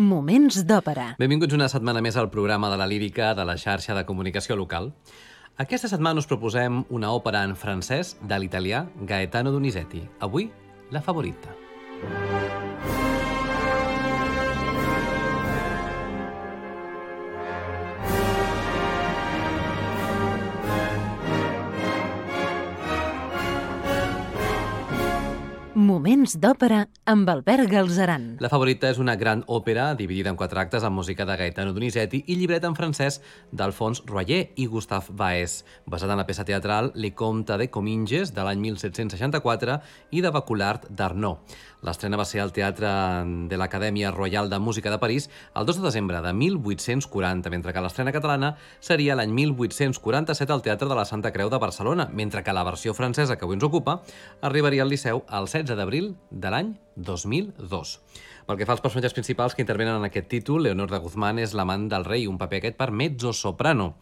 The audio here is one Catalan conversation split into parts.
Moments d'òpera. Benvinguts una setmana més al programa de la lírica de la xarxa de comunicació local. Aquesta setmana us proposem una òpera en francès de l'italià Gaetano Donizetti. Avui, la favorita. Moments d'òpera amb Albert Galzeran. La favorita és una gran òpera dividida en quatre actes amb música de Gaetano Donizetti i llibret en francès d'Alphonse Royer i Gustave Baez, basada en la peça teatral Le Comte de Cominges de l'any 1764 i de Baculard d'Arnaud. L'estrena va ser al Teatre de l'Acadèmia Royal de Música de París el 2 de desembre de 1840, mentre que l'estrena catalana seria l'any 1847 al Teatre de la Santa Creu de Barcelona, mentre que la versió francesa que avui ens ocupa arribaria al Liceu el 16 d'abril de l'any 2002. Pel que fa als personatges principals que intervenen en aquest títol, Leonor de Guzmán és l'amant del rei, un paper aquest per mezzo-soprano.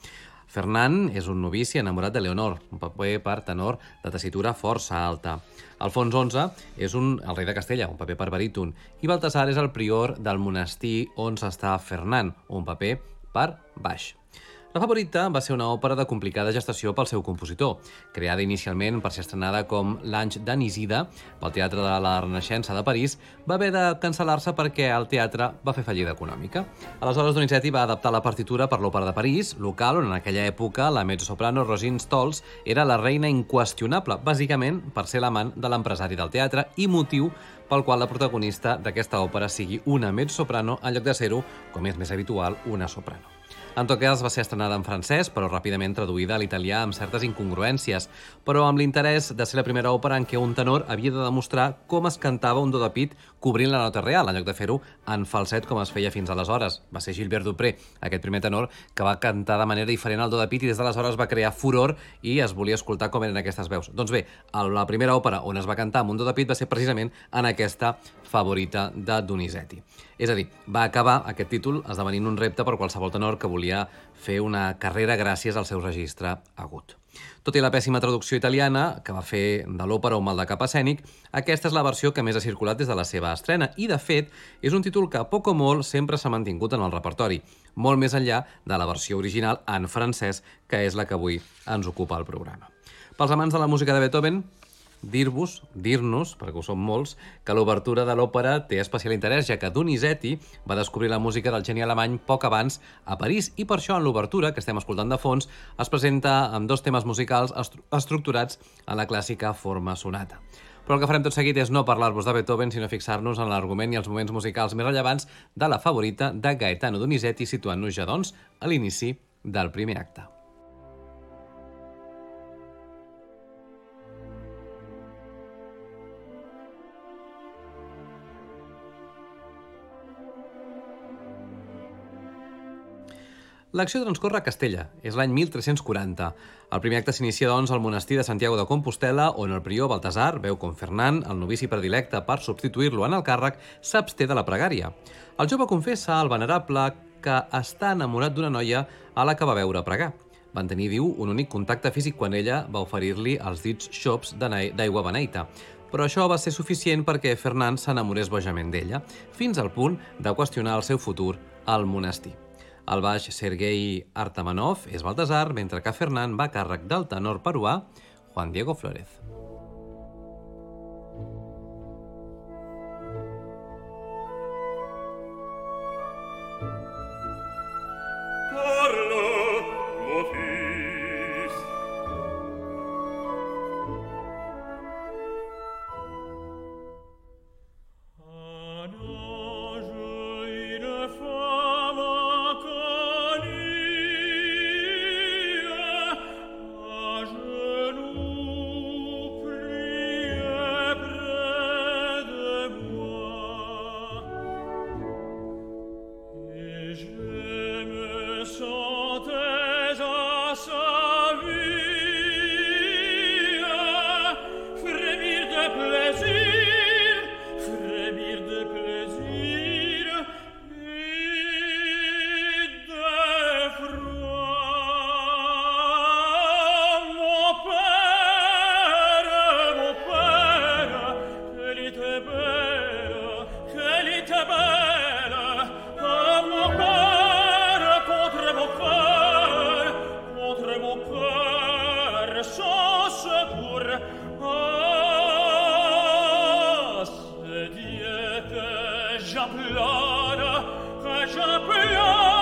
Fernand és un novici enamorat de Leonor, un paper per tenor de tessitura força alta. Alfons XI és un, el rei de Castella, un paper per baríton, i Baltasar és el prior del monestir on s'està Fernand, un paper per baix. La favorita va ser una òpera de complicada gestació pel seu compositor, creada inicialment per ser estrenada com l'Ange d'Anisida pel Teatre de la Renaixença de París, va haver de cancel·lar-se perquè el teatre va fer fallida econòmica. Aleshores, Donizetti va adaptar la partitura per l'Òpera de París, local on en aquella època la mezzosoprano Rosine Stolz era la reina inqüestionable, bàsicament per ser l'amant de l'empresari del teatre i motiu pel qual la protagonista d'aquesta òpera sigui una mezzosoprano en lloc de ser-ho, com és més habitual, una soprano. En tot cas, va ser estrenada en francès, però ràpidament traduïda a l'italià amb certes incongruències, però amb l'interès de ser la primera òpera en què un tenor havia de demostrar com es cantava un do de pit cobrint la nota real, en lloc de fer-ho en falset com es feia fins aleshores. Va ser Gilbert Dupré, aquest primer tenor, que va cantar de manera diferent al do de pit i des d'aleshores va crear furor i es volia escoltar com eren aquestes veus. Doncs bé, la primera òpera on es va cantar amb un do de pit va ser precisament en aquesta favorita de Donizetti. És a dir, va acabar aquest títol esdevenint un repte per qualsevol tenor que volia fer una carrera gràcies al seu registre agut. Tot i la pèssima traducció italiana que va fer de l'òpera un mal de cap escènic, aquesta és la versió que més ha circulat des de la seva estrena i, de fet, és un títol que poc o molt sempre s'ha mantingut en el repertori, molt més enllà de la versió original en francès, que és la que avui ens ocupa el programa. Pels amants de la música de Beethoven, dir-vos, dir-nos, perquè ho som molts, que l'obertura de l'òpera té especial interès, ja que Donizetti va descobrir la música del geni alemany poc abans a París, i per això en l'obertura, que estem escoltant de fons, es presenta amb dos temes musicals estru estructurats en la clàssica forma sonata. Però el que farem tot seguit és no parlar-vos de Beethoven, sinó fixar-nos en l'argument i els moments musicals més rellevants de la favorita de Gaetano Donizetti, situant-nos ja, doncs, a l'inici del primer acte. L'acció transcorre a Castella. És l'any 1340. El primer acte s'inicia, doncs, al monestir de Santiago de Compostela, on el prior Baltasar veu com Fernand, el novici predilecte per substituir-lo en el càrrec, s'absté de la pregària. El jove confessa al venerable que està enamorat d'una noia a la que va veure pregar. Van tenir, diu, un únic contacte físic quan ella va oferir-li els dits xops d'aigua beneita. Però això va ser suficient perquè Fernand s'enamorés bojament d'ella, fins al punt de qüestionar el seu futur al monestir. El baix Sergei Artamanov és Baltasar, mentre que Fernand va a càrrec del tenor peruà Juan Diego Flórez. già plora, che.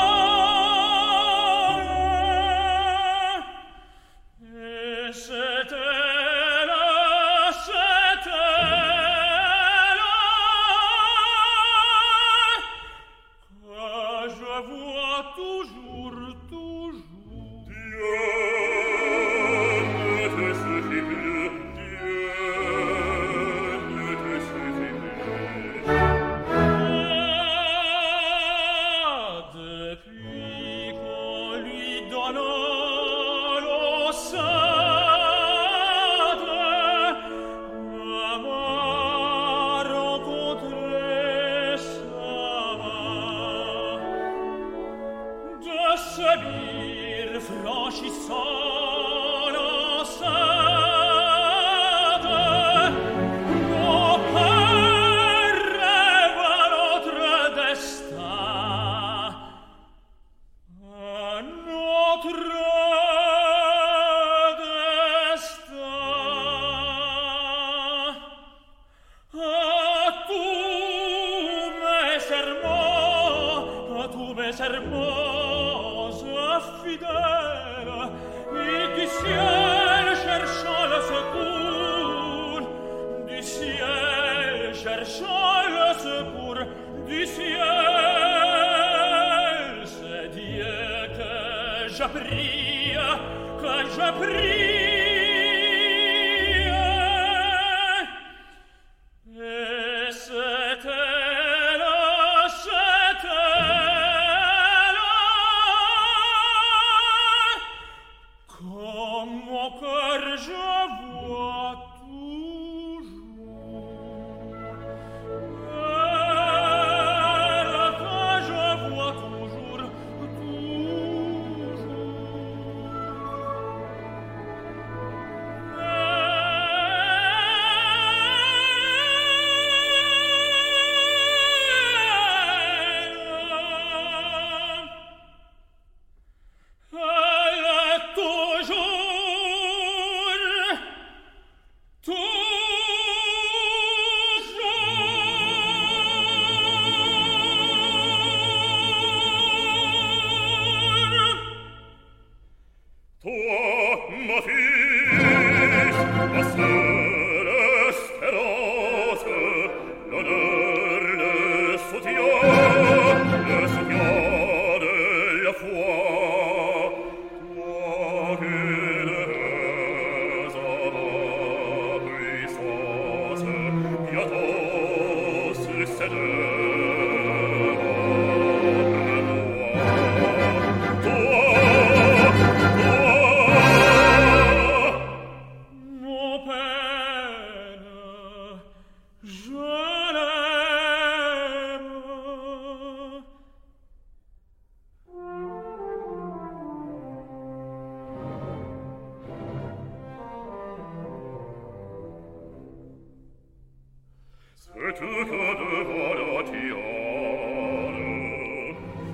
et tu cod volatione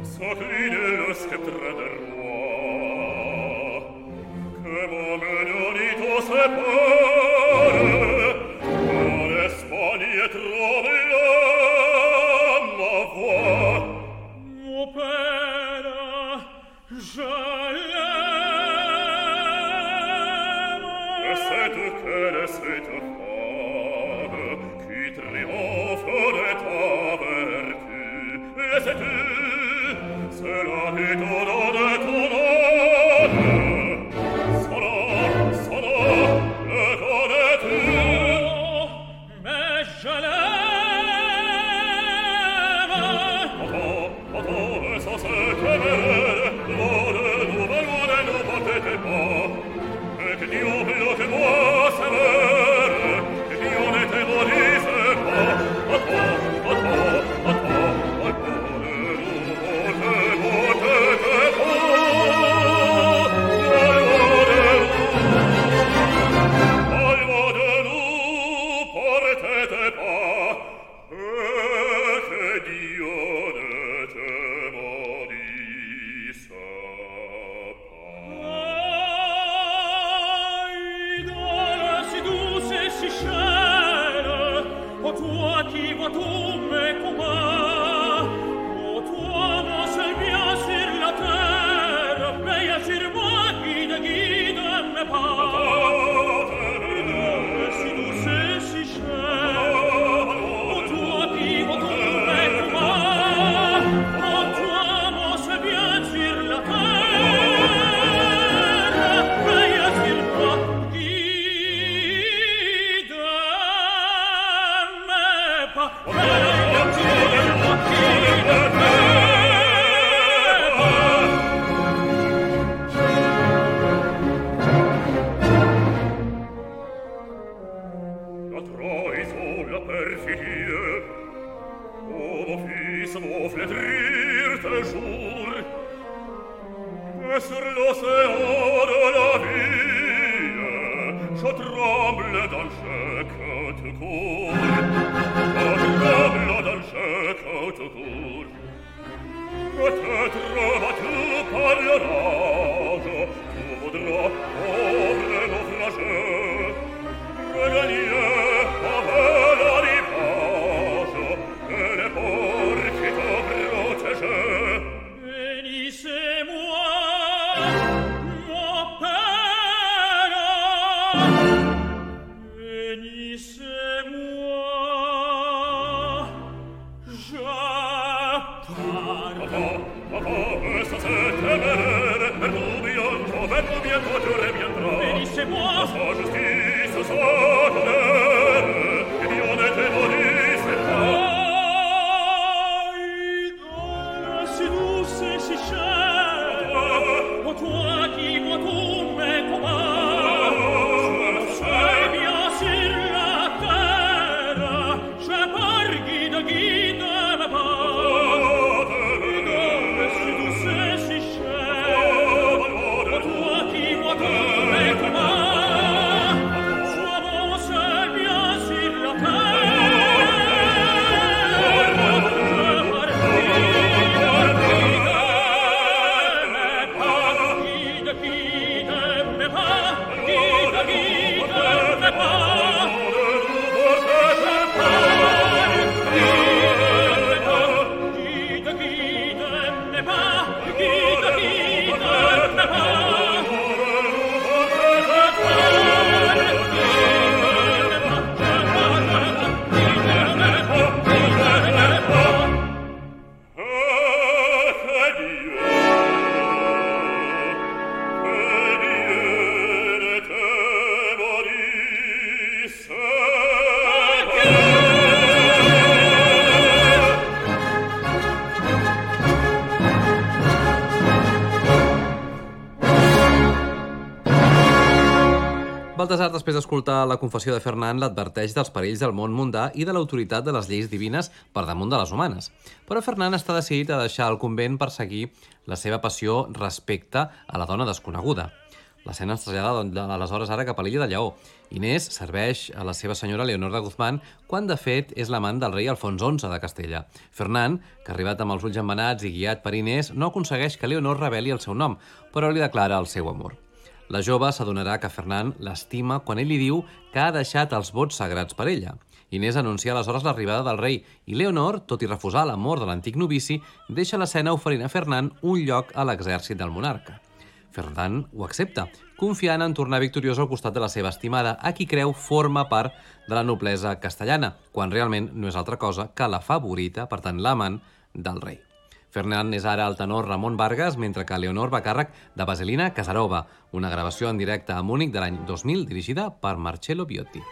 sacri després d'escoltar la confessió de Fernand, l'adverteix dels perills del món mundà i de l'autoritat de les lleis divines per damunt de les humanes. Però Fernand està decidit a deixar el convent per seguir la seva passió respecte a la dona desconeguda. L'escena es trasllada doncs, aleshores ara cap a l'illa de Lleó. Inés serveix a la seva senyora Leonor de Guzmán quan, de fet, és l'amant del rei Alfons XI de Castella. Fernand, que ha arribat amb els ulls embenats i guiat per Inés, no aconsegueix que Leonor reveli el seu nom, però li declara el seu amor. La jove s'adonarà que Fernand l'estima quan ell li diu que ha deixat els vots sagrats per ella. Inés anuncia aleshores l'arribada del rei i Leonor, tot i refusar l'amor de l'antic novici, deixa l'escena oferint a Fernand un lloc a l'exèrcit del monarca. Fernand ho accepta, confiant en tornar victoriós al costat de la seva estimada, a qui creu forma part de la noblesa castellana, quan realment no és altra cosa que la favorita, per tant l'amant, del rei. Fernand és ara el tenor Ramon Vargas, mentre que Leonor va càrrec de Vaselina Casarova, una gravació en directe a Múnich de l'any 2000 dirigida per Marcello Biotti.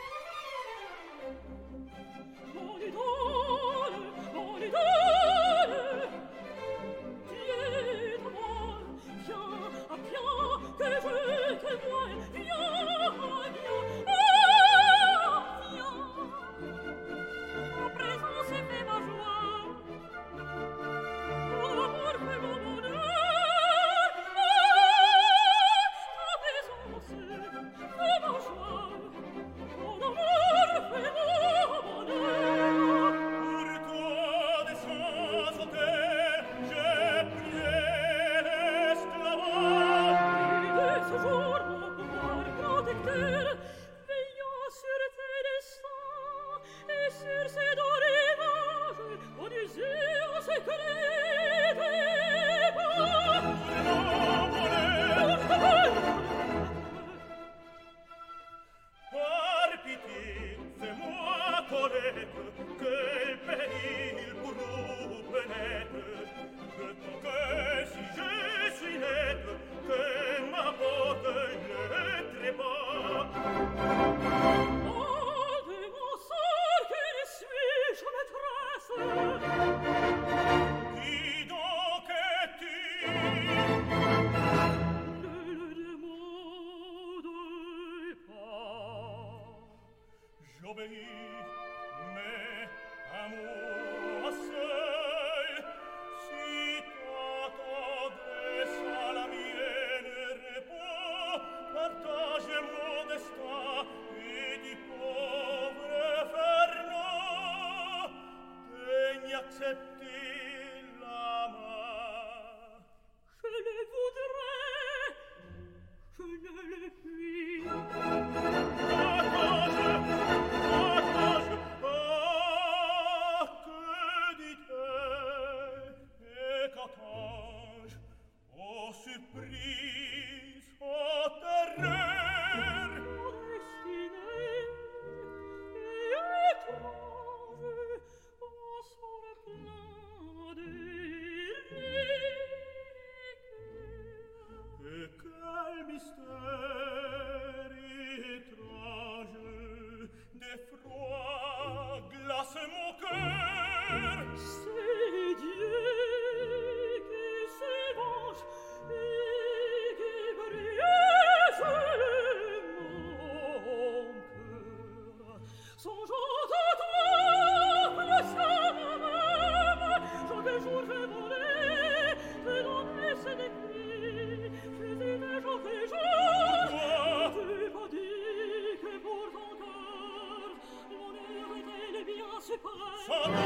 Oh.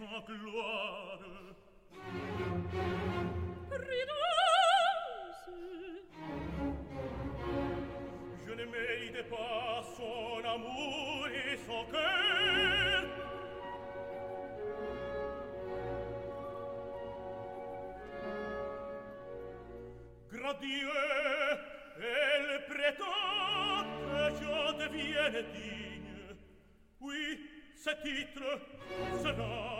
sa gloire. Renonce. Je ne mérite pas son amour et son cœur. Gradieux, elle prétend que je devienne digne. Oui, ce titre sera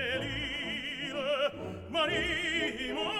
moriremo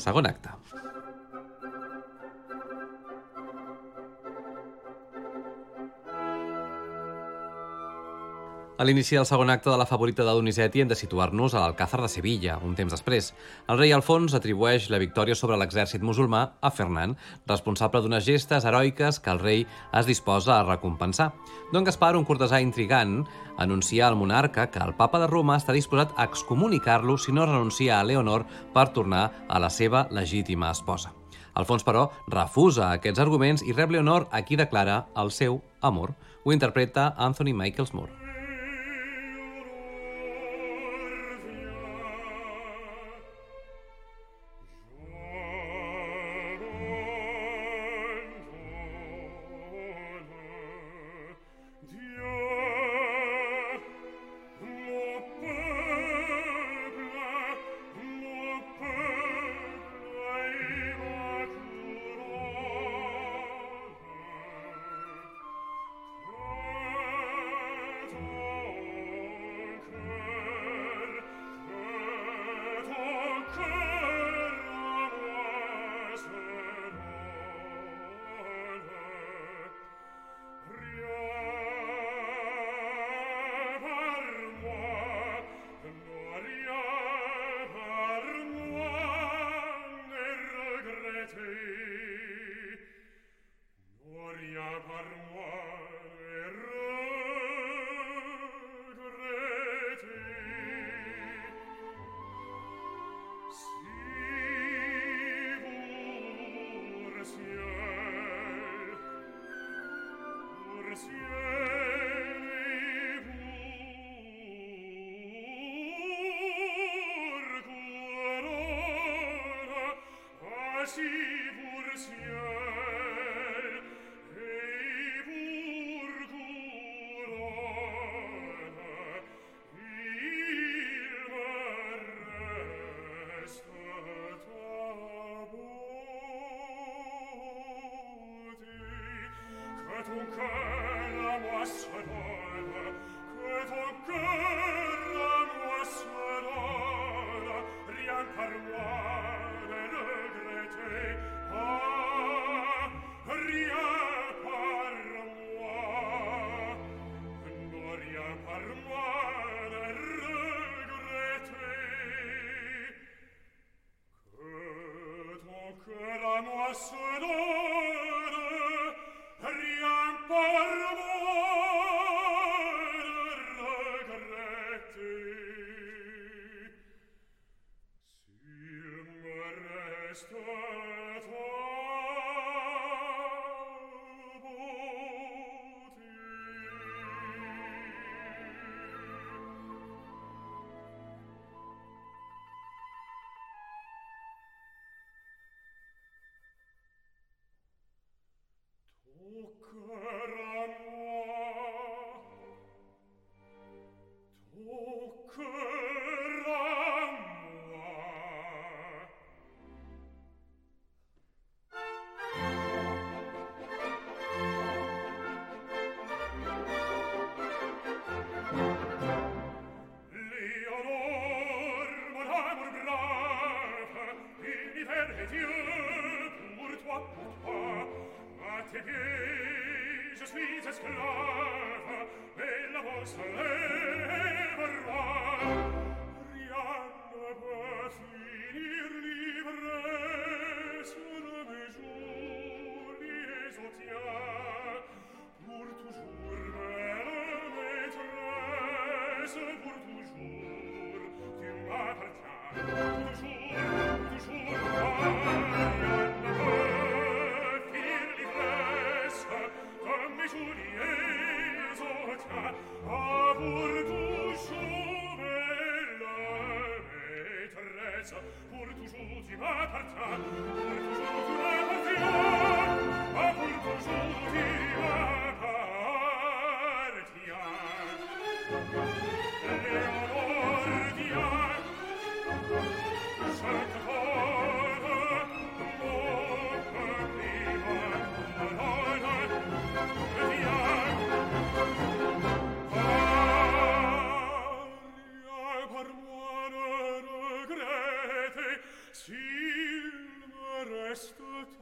Segon A l'inici del segon acte de la favorita de Donizetti hem de situar-nos a l'Alcázar de Sevilla, un temps després. El rei Alfons atribueix la victòria sobre l'exèrcit musulmà a Fernand, responsable d'unes gestes heroiques que el rei es disposa a recompensar. Don Gaspar, un cortesà intrigant, anuncia al monarca que el papa de Roma està disposat a excomunicar-lo si no renuncia a Leonor per tornar a la seva legítima esposa. Alfons, però, refusa aquests arguments i rep Leonor a qui declara el seu amor. Ho interpreta Anthony Michaels Moore. Gloria par moi あ!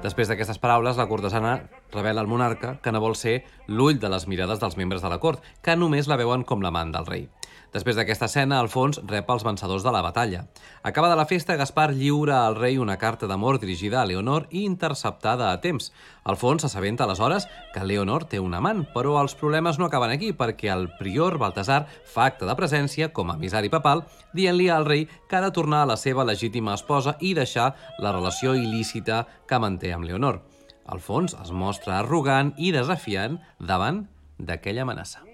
Després d'aquestes paraules, la cortesana revela al monarca que no vol ser l'ull de les mirades dels membres de la cort, que només la veuen com l'amant del rei. Després d'aquesta escena, Alfons rep els vencedors de la batalla. Acabada la festa, Gaspar lliura al rei una carta d'amor dirigida a Leonor i interceptada a temps. Alfons s'assabenta aleshores que Leonor té un amant, però els problemes no acaben aquí perquè el prior Baltasar fa acte de presència com a emissari papal dient-li al rei que ha de tornar a la seva legítima esposa i deixar la relació il·lícita que manté amb Leonor. Alfons es mostra arrogant i desafiant davant d'aquella amenaça.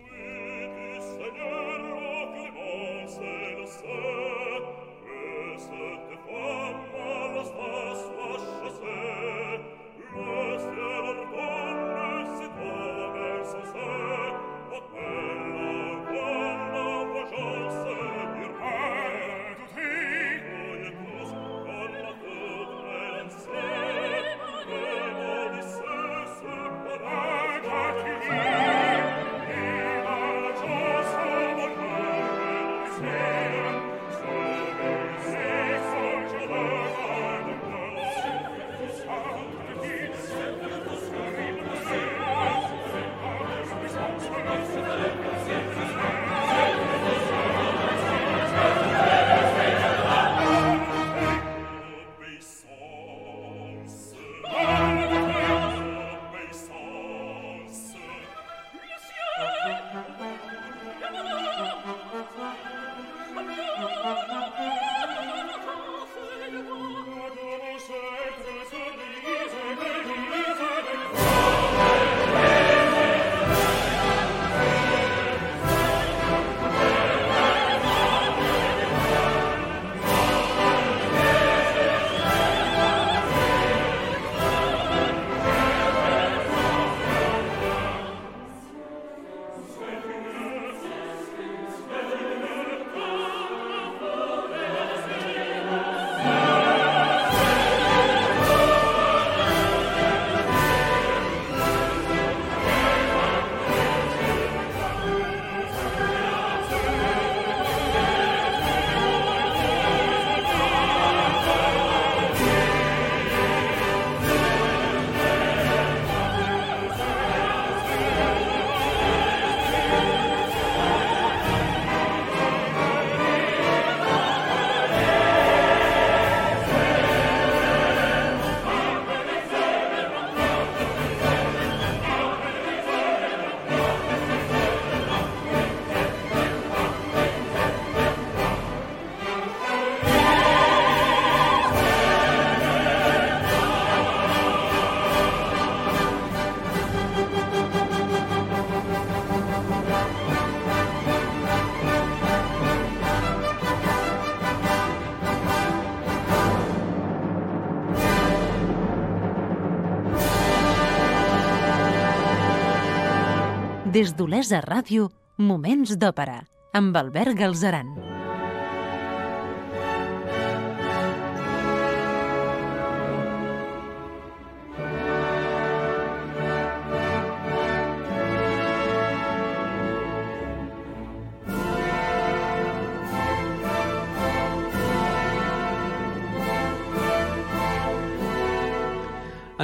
Des d'Olesa Ràdio, Moments d'Òpera, amb Albert Galzeran.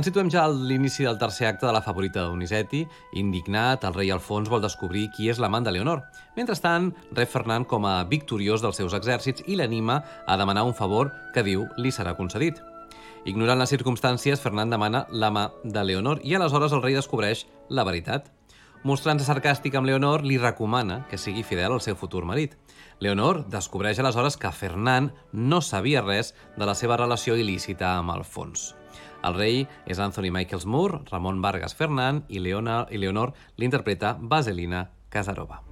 Ens situem ja a l'inici del tercer acte de la favorita Donizetti. Indignat, el rei Alfons vol descobrir qui és l'amant de Leonor. Mentrestant, rep Fernand com a victoriós dels seus exèrcits i l'anima a demanar un favor que diu li serà concedit. Ignorant les circumstàncies, Fernand demana la mà de Leonor i aleshores el rei descobreix la veritat. Mostrant-se sarcàstic amb Leonor, li recomana que sigui fidel al seu futur marit. Leonor descobreix aleshores que Fernand no sabia res de la seva relació il·lícita amb Alfons. El rei és Anthony Michaels Moore, Ramon Vargas Fernand i, Leona, i Leonor l'interpreta Vaselina Casarova.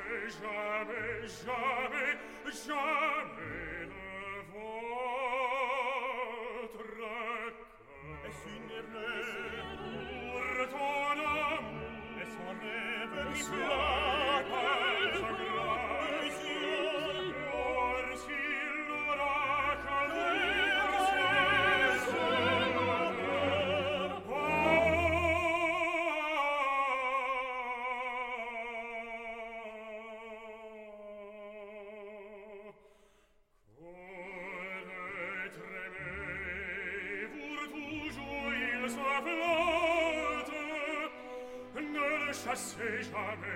jamais, jamais, jamais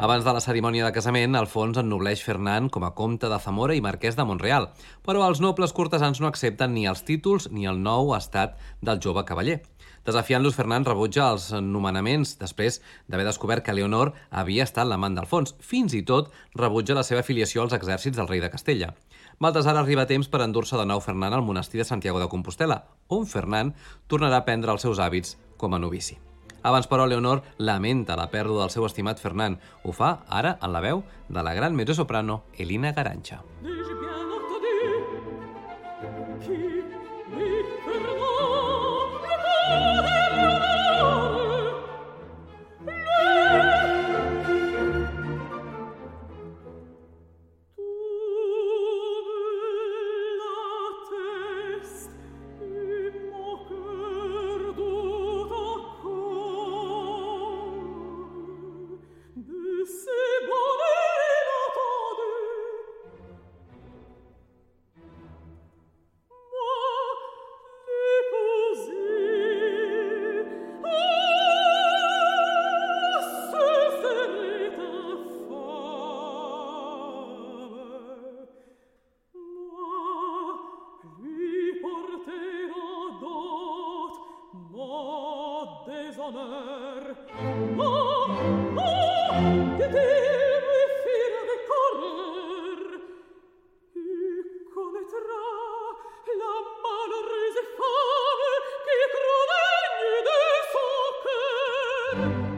Abans de la cerimònia de casament, Alfons ennobleix Fernand com a comte de Zamora i marquès de Montreal, però els nobles cortesans no accepten ni els títols ni el nou estat del jove cavaller. Desafiant-los, Fernand rebutja els nomenaments després d'haver descobert que Leonor havia estat l'amant d'Alfons. Fins i tot rebutja la seva afiliació als exèrcits del rei de Castella. Baltasar arriba a temps per endur-se de nou Fernand al monestir de Santiago de Compostela, on Fernand tornarà a prendre els seus hàbits com a novici. Abans, però, Leonor lamenta la pèrdua del seu estimat Fernand. Ho fa ara en la veu de la gran mezzosoprano Elina Garancha. N'ai-je Woo!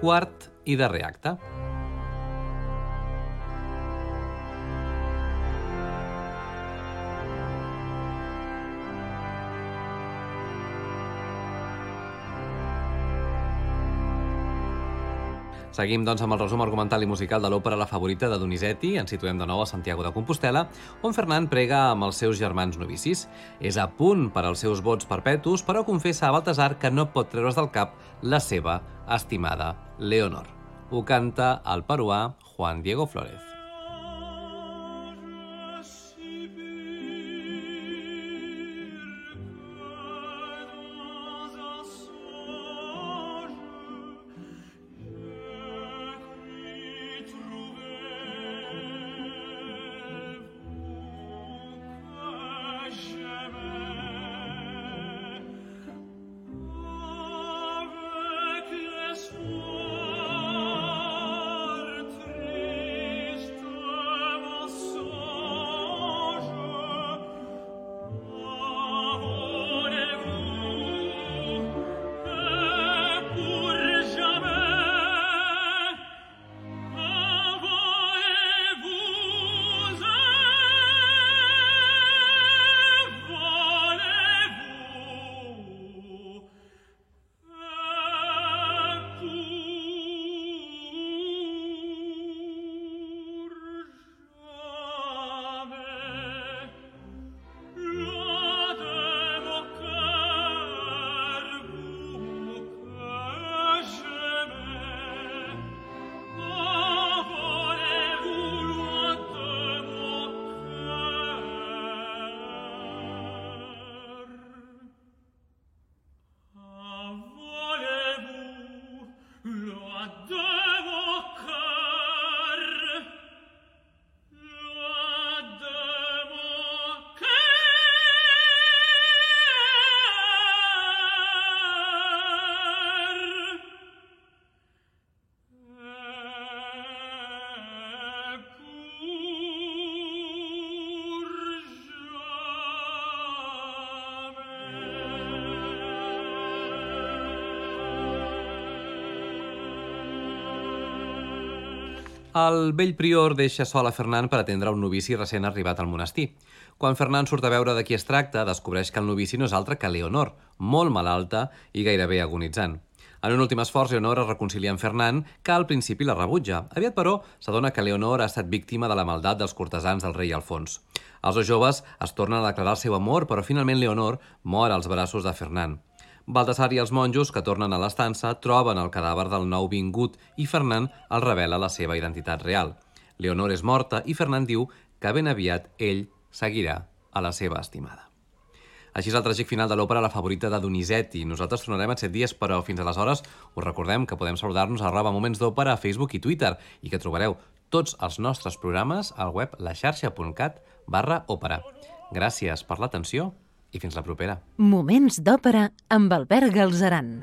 Quart i darrer acte. Seguim, doncs, amb el resum argumental i musical de l'òpera La favorita de Donizetti. Ens situem de nou a Santiago de Compostela, on Fernand prega amb els seus germans novicis. És a punt per als seus vots perpetus, però confessa a Baltasar que no pot treure's del cap la seva estimada Leonor. Ho canta el peruà Juan Diego Flórez. El vell prior deixa sol a Fernand per atendre un novici recent arribat al monestir. Quan Fernand surt a veure de qui es tracta, descobreix que el novici no és altre que Leonor, molt malalta i gairebé agonitzant. En un últim esforç, Leonor es reconcilia amb Fernand, que al principi la rebutja. Aviat, però, s'adona que Leonor ha estat víctima de la maldat dels cortesans del rei Alfons. Els dos joves es tornen a declarar el seu amor, però finalment Leonor mor als braços de Fernand. Baltasar i els monjos, que tornen a l'estança, troben el cadàver del nou vingut i Fernand el revela la seva identitat real. Leonor és morta i Fernand diu que ben aviat ell seguirà a la seva estimada. Així és el tràgic final de l'òpera La favorita de Donizetti. Nosaltres tornarem en set dies, però fins aleshores us recordem que podem saludar-nos a arroba Moments d'Òpera a Facebook i Twitter i que trobareu tots els nostres programes al web laxarxa.cat barra òpera. Gràcies per l'atenció i fins la propera. Moments d'òpera amb Albert Galzeran.